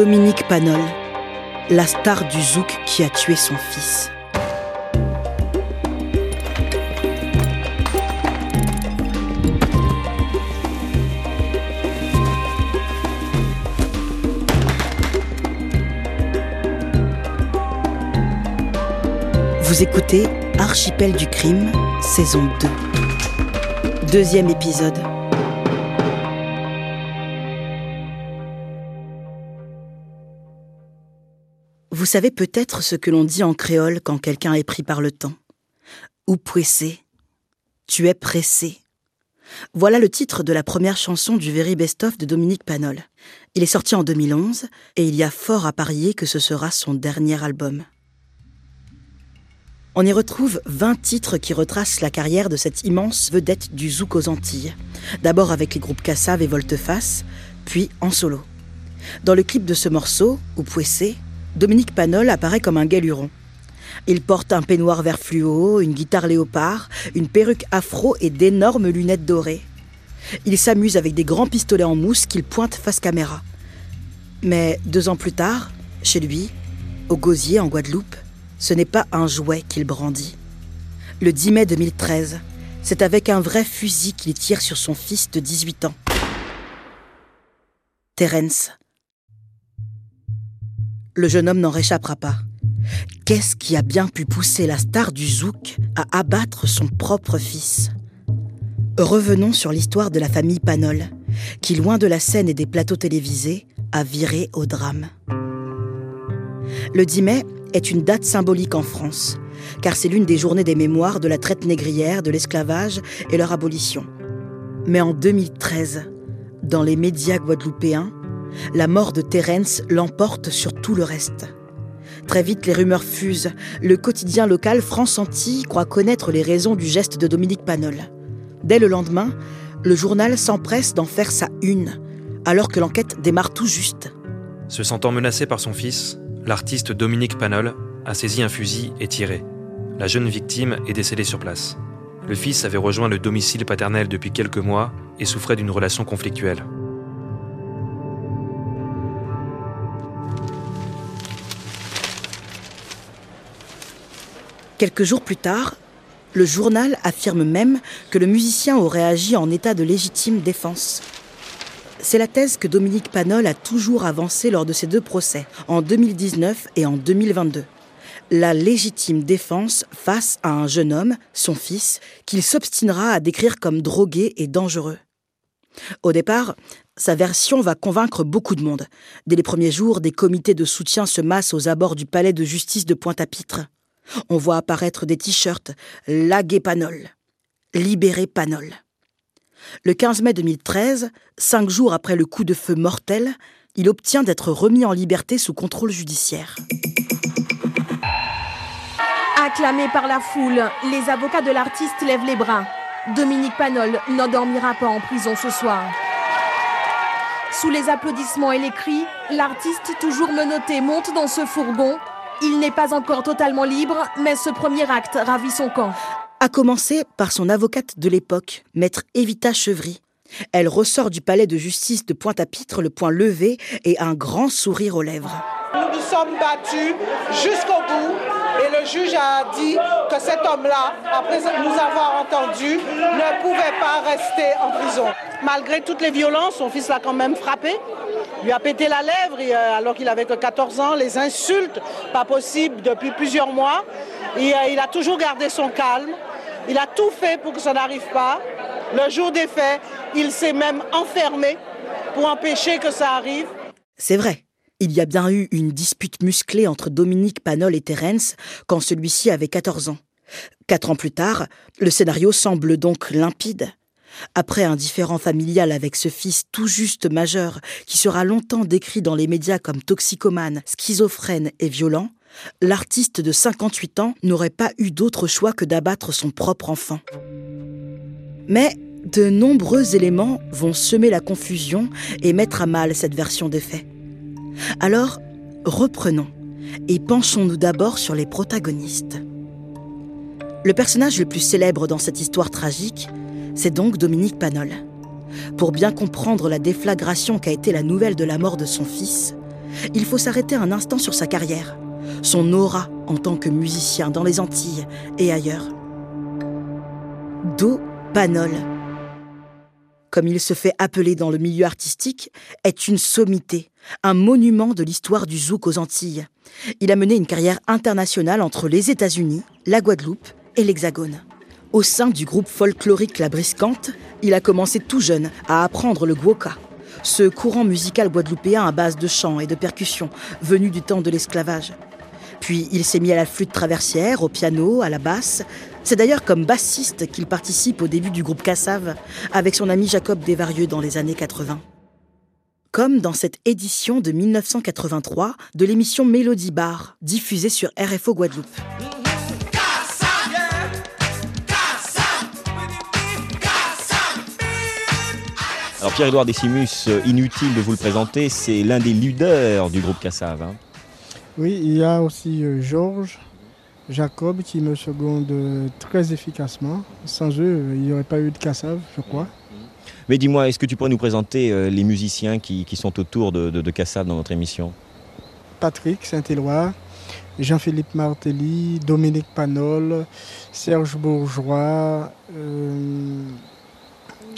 Dominique Panol, la star du zouk qui a tué son fils. Vous écoutez Archipel du crime, saison 2. Deuxième épisode. Savez peut-être ce que l'on dit en créole quand quelqu'un est pris par le temps. Ou pressé. Tu es pressé. Voilà le titre de la première chanson du Very Best of de Dominique Panol. Il est sorti en 2011 et il y a fort à parier que ce sera son dernier album. On y retrouve 20 titres qui retracent la carrière de cette immense vedette du zouk aux Antilles. D'abord avec les groupes Cassav et Volteface, puis en solo. Dans le clip de ce morceau, ou Pouessé, Dominique Panol apparaît comme un galuron. Il porte un peignoir vert fluo, une guitare léopard, une perruque afro et d'énormes lunettes dorées. Il s'amuse avec des grands pistolets en mousse qu'il pointe face caméra. Mais deux ans plus tard, chez lui, au Gosier en Guadeloupe, ce n'est pas un jouet qu'il brandit. Le 10 mai 2013, c'est avec un vrai fusil qu'il tire sur son fils de 18 ans. Terence, le jeune homme n'en réchappera pas. Qu'est-ce qui a bien pu pousser la star du zouk à abattre son propre fils? Revenons sur l'histoire de la famille Panol, qui, loin de la scène et des plateaux télévisés, a viré au drame. Le 10 mai est une date symbolique en France, car c'est l'une des journées des mémoires de la traite négrière, de l'esclavage et leur abolition. Mais en 2013, dans les médias guadeloupéens, la mort de Terence l'emporte sur tout le reste. Très vite, les rumeurs fusent. Le quotidien local France Antilles croit connaître les raisons du geste de Dominique Panol. Dès le lendemain, le journal s'empresse d'en faire sa une, alors que l'enquête démarre tout juste. Se sentant menacé par son fils, l'artiste Dominique Panol a saisi un fusil et tiré. La jeune victime est décédée sur place. Le fils avait rejoint le domicile paternel depuis quelques mois et souffrait d'une relation conflictuelle. Quelques jours plus tard, le journal affirme même que le musicien aurait agi en état de légitime défense. C'est la thèse que Dominique Panol a toujours avancée lors de ses deux procès, en 2019 et en 2022. La légitime défense face à un jeune homme, son fils, qu'il s'obstinera à décrire comme drogué et dangereux. Au départ, sa version va convaincre beaucoup de monde. Dès les premiers jours, des comités de soutien se massent aux abords du palais de justice de Pointe-à-Pitre. On voit apparaître des t-shirts Laguer Panol, Libérer Panol. Le 15 mai 2013, cinq jours après le coup de feu mortel, il obtient d'être remis en liberté sous contrôle judiciaire. Acclamé par la foule, les avocats de l'artiste lèvent les bras. Dominique Panol n'endormira pas en prison ce soir. Sous les applaudissements et les cris, l'artiste toujours menotté monte dans ce fourgon il n'est pas encore totalement libre, mais ce premier acte ravit son camp. A commencer par son avocate de l'époque, maître Evita Chevry. Elle ressort du palais de justice de Pointe-à-Pitre, le poing levé et un grand sourire aux lèvres. Nous nous sommes battus jusqu'au bout et le juge a dit que cet homme-là, après nous avoir entendus, ne pouvait pas rester en prison. Malgré toutes les violences, son fils l'a quand même frappé lui a pété la lèvre euh, alors qu'il avait que 14 ans, les insultes, pas possible depuis plusieurs mois. Et, euh, il a toujours gardé son calme. Il a tout fait pour que ça n'arrive pas. Le jour des faits, il s'est même enfermé pour empêcher que ça arrive. C'est vrai. Il y a bien eu une dispute musclée entre Dominique Panol et Terence quand celui-ci avait 14 ans. Quatre ans plus tard, le scénario semble donc limpide. Après un différend familial avec ce fils tout juste majeur, qui sera longtemps décrit dans les médias comme toxicomane, schizophrène et violent, l'artiste de 58 ans n'aurait pas eu d'autre choix que d'abattre son propre enfant. Mais de nombreux éléments vont semer la confusion et mettre à mal cette version des faits. Alors, reprenons et penchons-nous d'abord sur les protagonistes. Le personnage le plus célèbre dans cette histoire tragique, c'est donc Dominique Panol. Pour bien comprendre la déflagration qu'a été la nouvelle de la mort de son fils, il faut s'arrêter un instant sur sa carrière, son aura en tant que musicien dans les Antilles et ailleurs. Do Panol, comme il se fait appeler dans le milieu artistique, est une sommité, un monument de l'histoire du zouk aux Antilles. Il a mené une carrière internationale entre les États-Unis, la Guadeloupe et l'Hexagone. Au sein du groupe folklorique La Briscante, il a commencé tout jeune à apprendre le guoka, ce courant musical guadeloupéen à base de chants et de percussions venu du temps de l'esclavage. Puis il s'est mis à la flûte traversière, au piano, à la basse. C'est d'ailleurs comme bassiste qu'il participe au début du groupe Cassav avec son ami Jacob Desvarieux dans les années 80. Comme dans cette édition de 1983 de l'émission Mélodie Bar, diffusée sur RFO Guadeloupe. Alors Pierre-Édouard Décimus, euh, inutile de vous le présenter, c'est l'un des leaders du groupe Cassav. Hein. Oui, il y a aussi euh, Georges, Jacob qui me seconde euh, très efficacement. Sans eux, il n'y aurait pas eu de Cassav, je crois. Mais dis-moi, est-ce que tu pourrais nous présenter les musiciens qui, sont autour de, de, Cassav dans notre émission? Patrick Saint-Éloi, Jean-Philippe Martelly, Dominique Panol, Serge Bourgeois,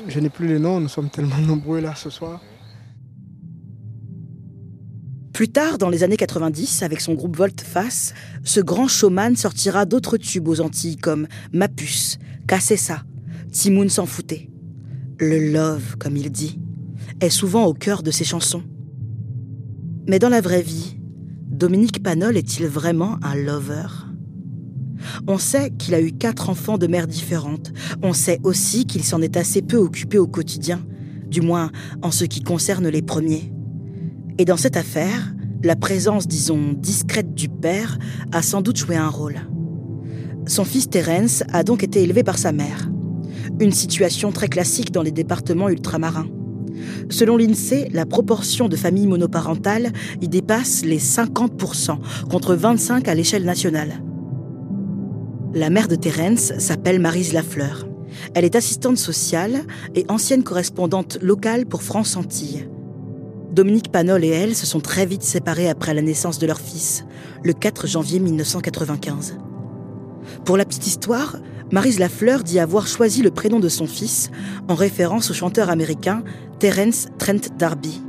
je n'ai plus les noms, nous sommes tellement nombreux là ce soir. Plus tard, dans les années 90, avec son groupe Volte-Face, ce grand showman sortira d'autres tubes aux Antilles comme Mapus, Cassessa, Timoun s'en foutait. Le love, comme il dit, est souvent au cœur de ses chansons. Mais dans la vraie vie, Dominique Panol est-il vraiment un lover? On sait qu'il a eu quatre enfants de mères différentes. On sait aussi qu'il s'en est assez peu occupé au quotidien, du moins en ce qui concerne les premiers. Et dans cette affaire, la présence, disons, discrète du père a sans doute joué un rôle. Son fils Terence a donc été élevé par sa mère. Une situation très classique dans les départements ultramarins. Selon l'INSEE, la proportion de familles monoparentales y dépasse les 50%, contre 25 à l'échelle nationale. La mère de Terence s'appelle Marise Lafleur. Elle est assistante sociale et ancienne correspondante locale pour France Antilles. Dominique Panol et elle se sont très vite séparés après la naissance de leur fils, le 4 janvier 1995. Pour la petite histoire, Marise Lafleur dit avoir choisi le prénom de son fils en référence au chanteur américain Terence Trent D'Arby,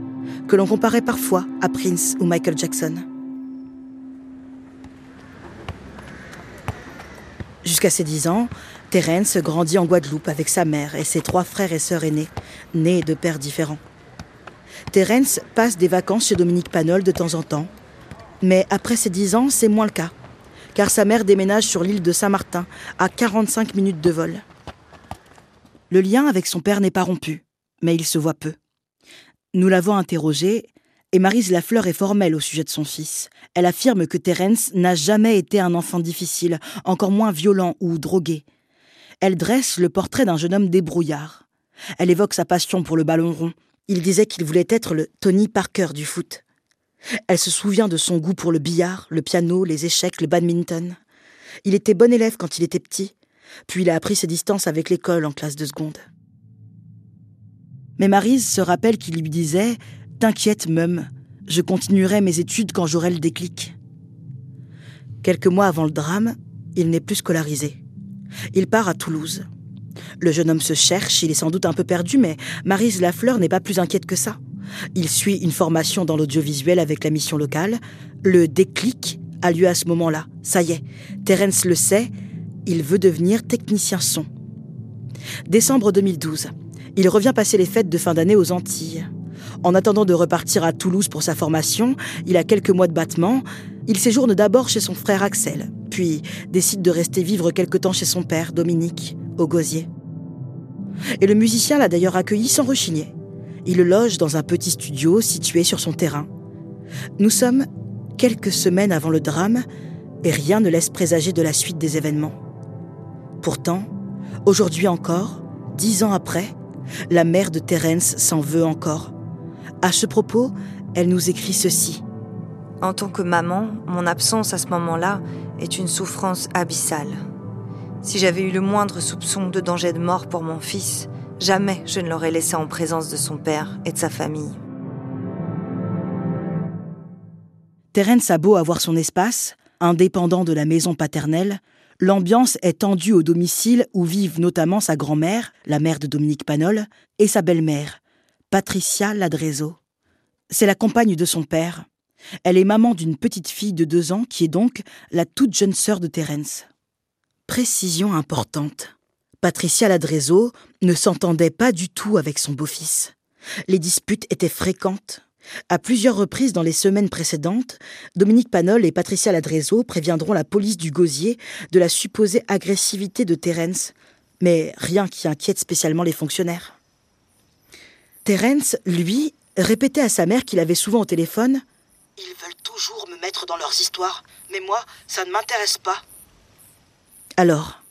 que l'on comparait parfois à Prince ou Michael Jackson. Jusqu'à ses 10 ans, Terence grandit en Guadeloupe avec sa mère et ses trois frères et sœurs aînés, nés de pères différents. Terence passe des vacances chez Dominique Panol de temps en temps, mais après ses 10 ans, c'est moins le cas, car sa mère déménage sur l'île de Saint-Martin, à 45 minutes de vol. Le lien avec son père n'est pas rompu, mais il se voit peu. Nous l'avons interrogé et Marise Lafleur est formelle au sujet de son fils. Elle affirme que Terence n'a jamais été un enfant difficile, encore moins violent ou drogué. Elle dresse le portrait d'un jeune homme débrouillard. Elle évoque sa passion pour le ballon rond. Il disait qu'il voulait être le Tony Parker du foot. Elle se souvient de son goût pour le billard, le piano, les échecs, le badminton. Il était bon élève quand il était petit, puis il a appris ses distances avec l'école en classe de seconde. Mais Marise se rappelle qu'il lui disait T'inquiète, Mum, je continuerai mes études quand j'aurai le déclic. Quelques mois avant le drame, il n'est plus scolarisé. Il part à Toulouse. Le jeune homme se cherche, il est sans doute un peu perdu, mais Marise Lafleur n'est pas plus inquiète que ça. Il suit une formation dans l'audiovisuel avec la mission locale. Le déclic a lieu à ce moment-là. Ça y est, Terence le sait, il veut devenir technicien son. Décembre 2012. Il revient passer les fêtes de fin d'année aux Antilles. En attendant de repartir à Toulouse pour sa formation, il a quelques mois de battement. Il séjourne d'abord chez son frère Axel, puis décide de rester vivre quelque temps chez son père, Dominique, au Gosier. Et le musicien l'a d'ailleurs accueilli sans rechigner. Il loge dans un petit studio situé sur son terrain. Nous sommes quelques semaines avant le drame et rien ne laisse présager de la suite des événements. Pourtant, aujourd'hui encore, dix ans après, la mère de Terence s'en veut encore. À ce propos, elle nous écrit ceci. En tant que maman, mon absence à ce moment-là est une souffrance abyssale. Si j'avais eu le moindre soupçon de danger de mort pour mon fils, jamais je ne l'aurais laissé en présence de son père et de sa famille. Terence a beau avoir son espace, indépendant de la maison paternelle, l'ambiance est tendue au domicile où vivent notamment sa grand-mère, la mère de Dominique Panol, et sa belle-mère, Patricia Ladrezo. C'est la compagne de son père. Elle est maman d'une petite fille de deux ans qui est donc la toute jeune sœur de Terence. Précision importante. Patricia Ladrezo ne s'entendait pas du tout avec son beau-fils. Les disputes étaient fréquentes. À plusieurs reprises dans les semaines précédentes, Dominique Panol et Patricia Ladrezo préviendront la police du Gosier de la supposée agressivité de Terence, mais rien qui inquiète spécialement les fonctionnaires. Terence, lui, répétait à sa mère qu'il avait souvent au téléphone Ils veulent toujours me mettre dans leurs histoires, mais moi, ça ne m'intéresse pas. Alors,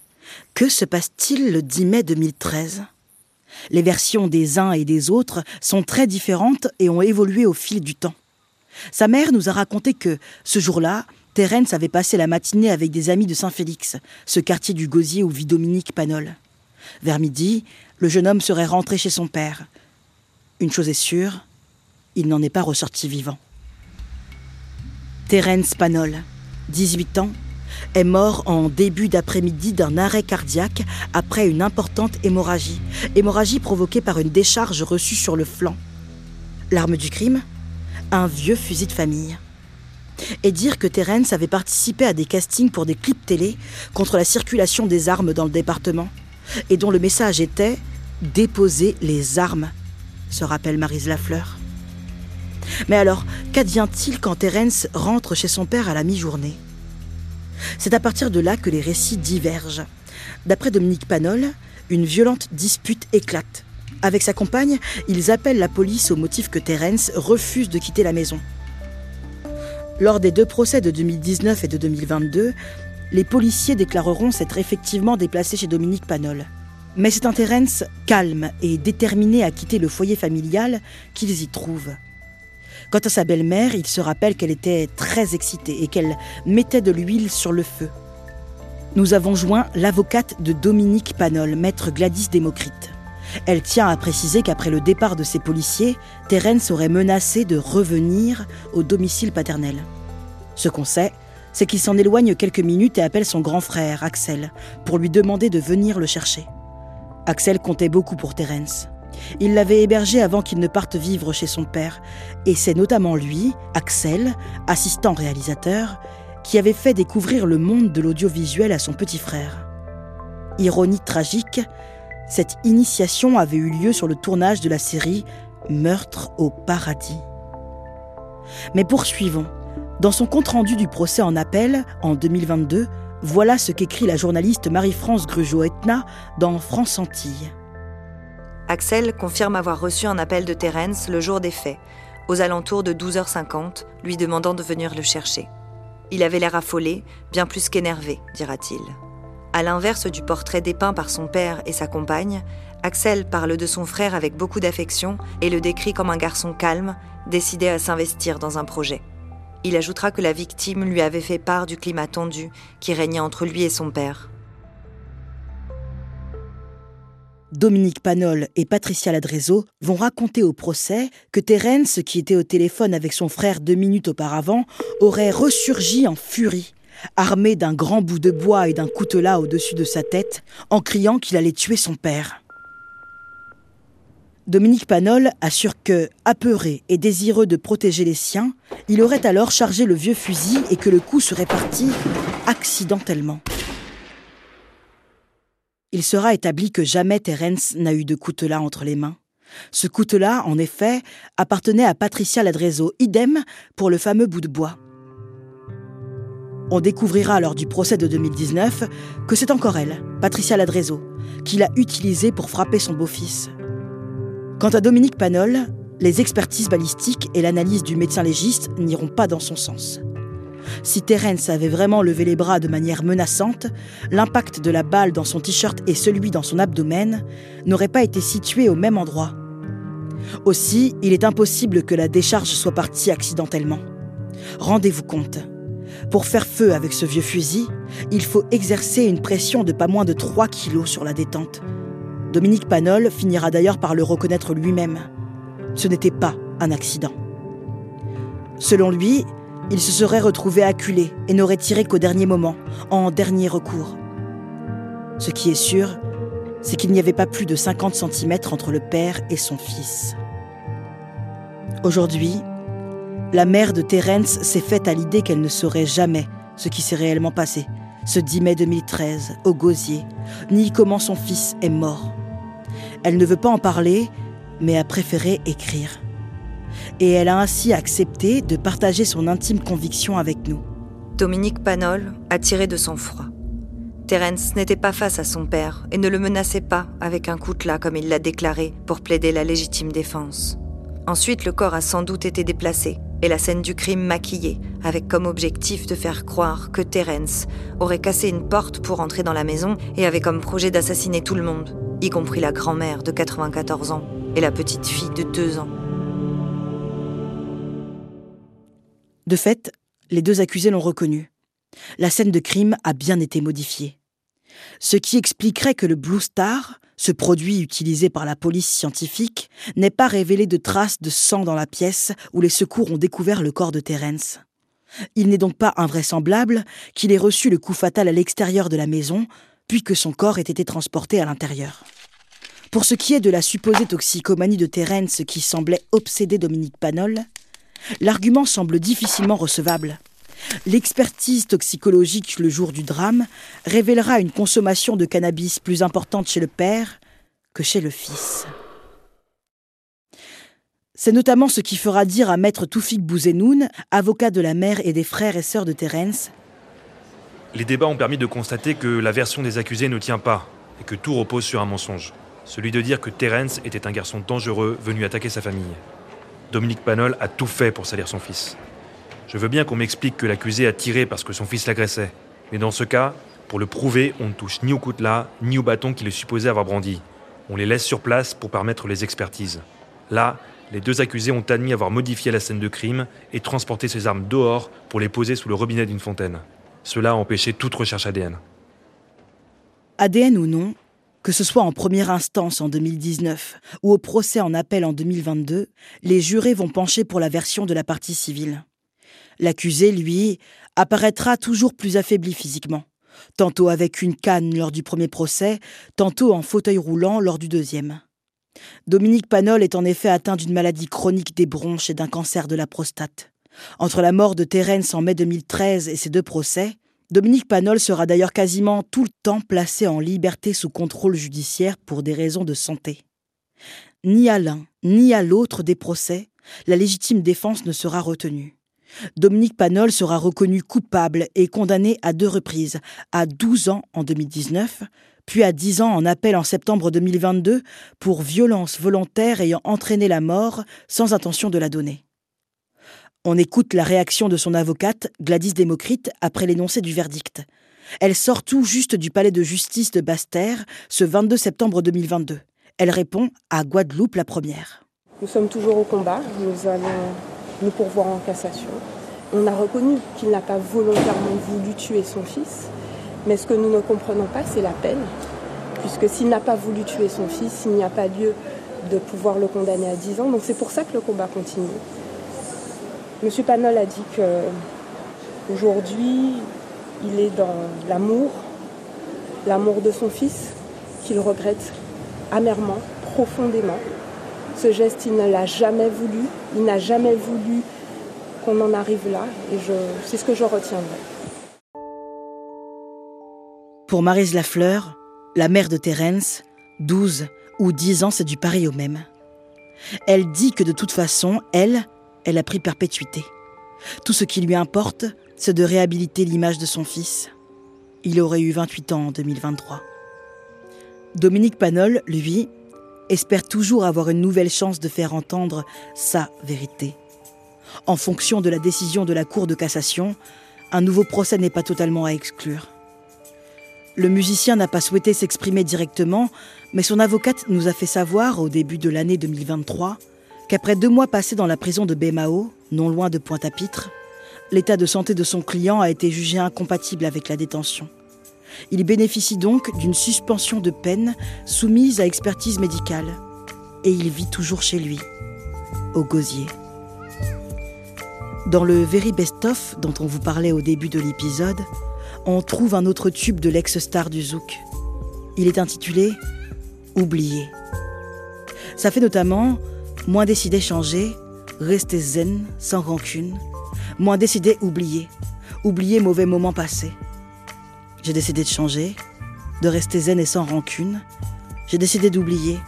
que se passe-t-il le 10 mai 2013 les versions des uns et des autres sont très différentes et ont évolué au fil du temps. Sa mère nous a raconté que, ce jour-là, Terence avait passé la matinée avec des amis de Saint-Félix, ce quartier du Gosier où vit Dominique Panol. Vers midi, le jeune homme serait rentré chez son père. Une chose est sûre, il n'en est pas ressorti vivant. Terence Panol, 18 ans, est mort en début d'après-midi d'un arrêt cardiaque après une importante hémorragie, hémorragie provoquée par une décharge reçue sur le flanc. L'arme du crime? Un vieux fusil de famille. Et dire que Terence avait participé à des castings pour des clips télé contre la circulation des armes dans le département, et dont le message était Déposer les armes, se rappelle Marise Lafleur. Mais alors, qu'advient-il quand Terence rentre chez son père à la mi-journée? C'est à partir de là que les récits divergent. D'après Dominique Panol, une violente dispute éclate. Avec sa compagne, ils appellent la police au motif que Terence refuse de quitter la maison. Lors des deux procès de 2019 et de 2022, les policiers déclareront s'être effectivement déplacés chez Dominique Panol. Mais c'est un Terence calme et déterminé à quitter le foyer familial qu'ils y trouvent. Quant à sa belle-mère, il se rappelle qu'elle était très excitée et qu'elle mettait de l'huile sur le feu. Nous avons joint l'avocate de Dominique Panol, maître Gladys Démocrite. Elle tient à préciser qu'après le départ de ses policiers, Terence aurait menacé de revenir au domicile paternel. Ce qu'on sait, c'est qu'il s'en éloigne quelques minutes et appelle son grand frère, Axel, pour lui demander de venir le chercher. Axel comptait beaucoup pour Terence. Il l'avait hébergé avant qu'il ne parte vivre chez son père, et c'est notamment lui, Axel, assistant réalisateur, qui avait fait découvrir le monde de l'audiovisuel à son petit frère. Ironie tragique, cette initiation avait eu lieu sur le tournage de la série Meurtre au paradis. Mais poursuivons. Dans son compte-rendu du procès en appel, en 2022, voilà ce qu'écrit la journaliste Marie-France Grugeot-Etna dans France Antilles. Axel confirme avoir reçu un appel de Terence le jour des faits, aux alentours de 12h50, lui demandant de venir le chercher. Il avait l'air affolé, bien plus qu'énervé, dira-t-il. À l'inverse du portrait dépeint par son père et sa compagne, Axel parle de son frère avec beaucoup d'affection et le décrit comme un garçon calme, décidé à s'investir dans un projet. Il ajoutera que la victime lui avait fait part du climat tendu qui régnait entre lui et son père. Dominique Panol et Patricia Ladrezo vont raconter au procès que Terence, qui était au téléphone avec son frère deux minutes auparavant, aurait ressurgi en furie, armé d'un grand bout de bois et d'un coutelas au-dessus de sa tête, en criant qu'il allait tuer son père. Dominique Panol assure que, apeuré et désireux de protéger les siens, il aurait alors chargé le vieux fusil et que le coup serait parti accidentellement il sera établi que jamais Terence n'a eu de coutelas entre les mains. Ce coutelas, en effet, appartenait à Patricia Ladrezo, idem pour le fameux bout de bois. On découvrira lors du procès de 2019 que c'est encore elle, Patricia Ladrezo, qui l'a utilisé pour frapper son beau-fils. Quant à Dominique Panol, les expertises balistiques et l'analyse du médecin légiste n'iront pas dans son sens. Si Terence avait vraiment levé les bras de manière menaçante, l'impact de la balle dans son t-shirt et celui dans son abdomen n'auraient pas été situés au même endroit. Aussi, il est impossible que la décharge soit partie accidentellement. Rendez-vous compte. Pour faire feu avec ce vieux fusil, il faut exercer une pression de pas moins de 3 kilos sur la détente. Dominique Panol finira d'ailleurs par le reconnaître lui-même. Ce n'était pas un accident. Selon lui, il se serait retrouvé acculé et n'aurait tiré qu'au dernier moment, en dernier recours. Ce qui est sûr, c'est qu'il n'y avait pas plus de 50 cm entre le père et son fils. Aujourd'hui, la mère de Terence s'est faite à l'idée qu'elle ne saurait jamais ce qui s'est réellement passé ce 10 mai 2013 au Gosier, ni comment son fils est mort. Elle ne veut pas en parler, mais a préféré écrire. Et elle a ainsi accepté de partager son intime conviction avec nous. Dominique Panol a tiré de son froid. Terence n'était pas face à son père et ne le menaçait pas avec un coutelas comme il l'a déclaré pour plaider la légitime défense. Ensuite, le corps a sans doute été déplacé et la scène du crime maquillée, avec comme objectif de faire croire que Terence aurait cassé une porte pour entrer dans la maison et avait comme projet d'assassiner tout le monde, y compris la grand-mère de 94 ans et la petite fille de 2 ans. De fait, les deux accusés l'ont reconnu. La scène de crime a bien été modifiée. Ce qui expliquerait que le Blue Star, ce produit utilisé par la police scientifique, n'ait pas révélé de traces de sang dans la pièce où les secours ont découvert le corps de Terence. Il n'est donc pas invraisemblable qu'il ait reçu le coup fatal à l'extérieur de la maison, puis que son corps ait été transporté à l'intérieur. Pour ce qui est de la supposée toxicomanie de Terence qui semblait obséder Dominique Panol, l'argument semble difficilement recevable. L'expertise toxicologique le jour du drame révélera une consommation de cannabis plus importante chez le père que chez le fils. C'est notamment ce qui fera dire à maître Toufik Bouzenoun, avocat de la mère et des frères et sœurs de Terence, Les débats ont permis de constater que la version des accusés ne tient pas et que tout repose sur un mensonge. Celui de dire que Terence était un garçon dangereux venu attaquer sa famille. Dominique Panol a tout fait pour salir son fils. Je veux bien qu'on m'explique que l'accusé a tiré parce que son fils l'agressait. Mais dans ce cas, pour le prouver, on ne touche ni au coutelas, ni au bâton qu'il est supposé avoir brandi. On les laisse sur place pour permettre les expertises. Là, les deux accusés ont admis avoir modifié la scène de crime et transporté ces armes dehors pour les poser sous le robinet d'une fontaine. Cela a empêché toute recherche ADN. ADN ou non, que ce soit en première instance en 2019 ou au procès en appel en 2022, les jurés vont pencher pour la version de la partie civile. L'accusé, lui, apparaîtra toujours plus affaibli physiquement, tantôt avec une canne lors du premier procès, tantôt en fauteuil roulant lors du deuxième. Dominique Panol est en effet atteint d'une maladie chronique des bronches et d'un cancer de la prostate. Entre la mort de Terence en mai 2013 et ses deux procès, Dominique Panol sera d'ailleurs quasiment tout le temps placé en liberté sous contrôle judiciaire pour des raisons de santé. Ni à l'un, ni à l'autre des procès, la légitime défense ne sera retenue. Dominique Panol sera reconnu coupable et condamné à deux reprises, à 12 ans en 2019, puis à 10 ans en appel en septembre 2022 pour violence volontaire ayant entraîné la mort sans intention de la donner. On écoute la réaction de son avocate, Gladys Démocrite, après l'énoncé du verdict. Elle sort tout juste du palais de justice de Basse-Terre ce 22 septembre 2022. Elle répond à Guadeloupe la première. Nous sommes toujours au combat. Nous allons nous pourvoir en cassation. On a reconnu qu'il n'a pas volontairement voulu tuer son fils, mais ce que nous ne comprenons pas, c'est la peine, puisque s'il n'a pas voulu tuer son fils, il n'y a pas lieu de pouvoir le condamner à 10 ans. Donc c'est pour ça que le combat continue. Monsieur Panol a dit que aujourd'hui, il est dans l'amour, l'amour de son fils, qu'il regrette amèrement, profondément. Ce geste, il ne l'a jamais voulu. Il n'a jamais voulu qu'on en arrive là. Et c'est ce que je retiendrai. Pour Marise Lafleur, la mère de Terence, 12 ou 10 ans, c'est du pareil au même. Elle dit que de toute façon, elle, elle a pris perpétuité. Tout ce qui lui importe, c'est de réhabiliter l'image de son fils. Il aurait eu 28 ans en 2023. Dominique Panol, lui, espère toujours avoir une nouvelle chance de faire entendre sa vérité. En fonction de la décision de la Cour de cassation, un nouveau procès n'est pas totalement à exclure. Le musicien n'a pas souhaité s'exprimer directement, mais son avocate nous a fait savoir au début de l'année 2023 qu'après deux mois passés dans la prison de Bémao, non loin de Pointe-à-Pitre, l'état de santé de son client a été jugé incompatible avec la détention. Il bénéficie donc d'une suspension de peine soumise à expertise médicale. Et il vit toujours chez lui, au gosier. Dans le Very Best Of dont on vous parlait au début de l'épisode, on trouve un autre tube de l'ex-star du zouk. Il est intitulé Oublié. Ça fait notamment Moins décidé changer, rester zen, sans rancune. Moins décidé oublier, oublier mauvais moments passés. J'ai décidé de changer, de rester zen et sans rancune. J'ai décidé d'oublier,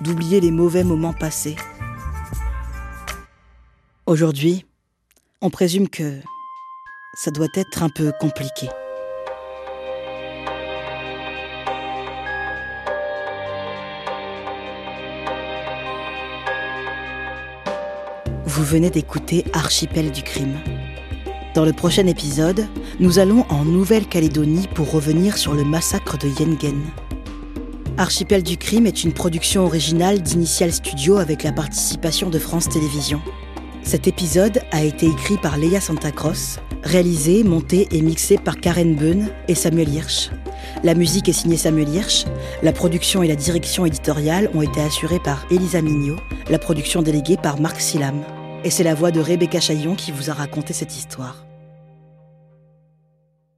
d'oublier les mauvais moments passés. Aujourd'hui, on présume que ça doit être un peu compliqué. Vous venez d'écouter Archipel du crime. Dans le prochain épisode, nous allons en Nouvelle-Calédonie pour revenir sur le massacre de Yengen. Archipel du crime est une production originale d'Initial Studio avec la participation de France Télévisions. Cet épisode a été écrit par Leia Santacross, réalisé, monté et mixé par Karen Beun et Samuel Hirsch. La musique est signée Samuel Hirsch, la production et la direction éditoriale ont été assurées par Elisa Mignot, la production déléguée par Marc Silam. Et c'est la voix de Rebecca Chaillon qui vous a raconté cette histoire.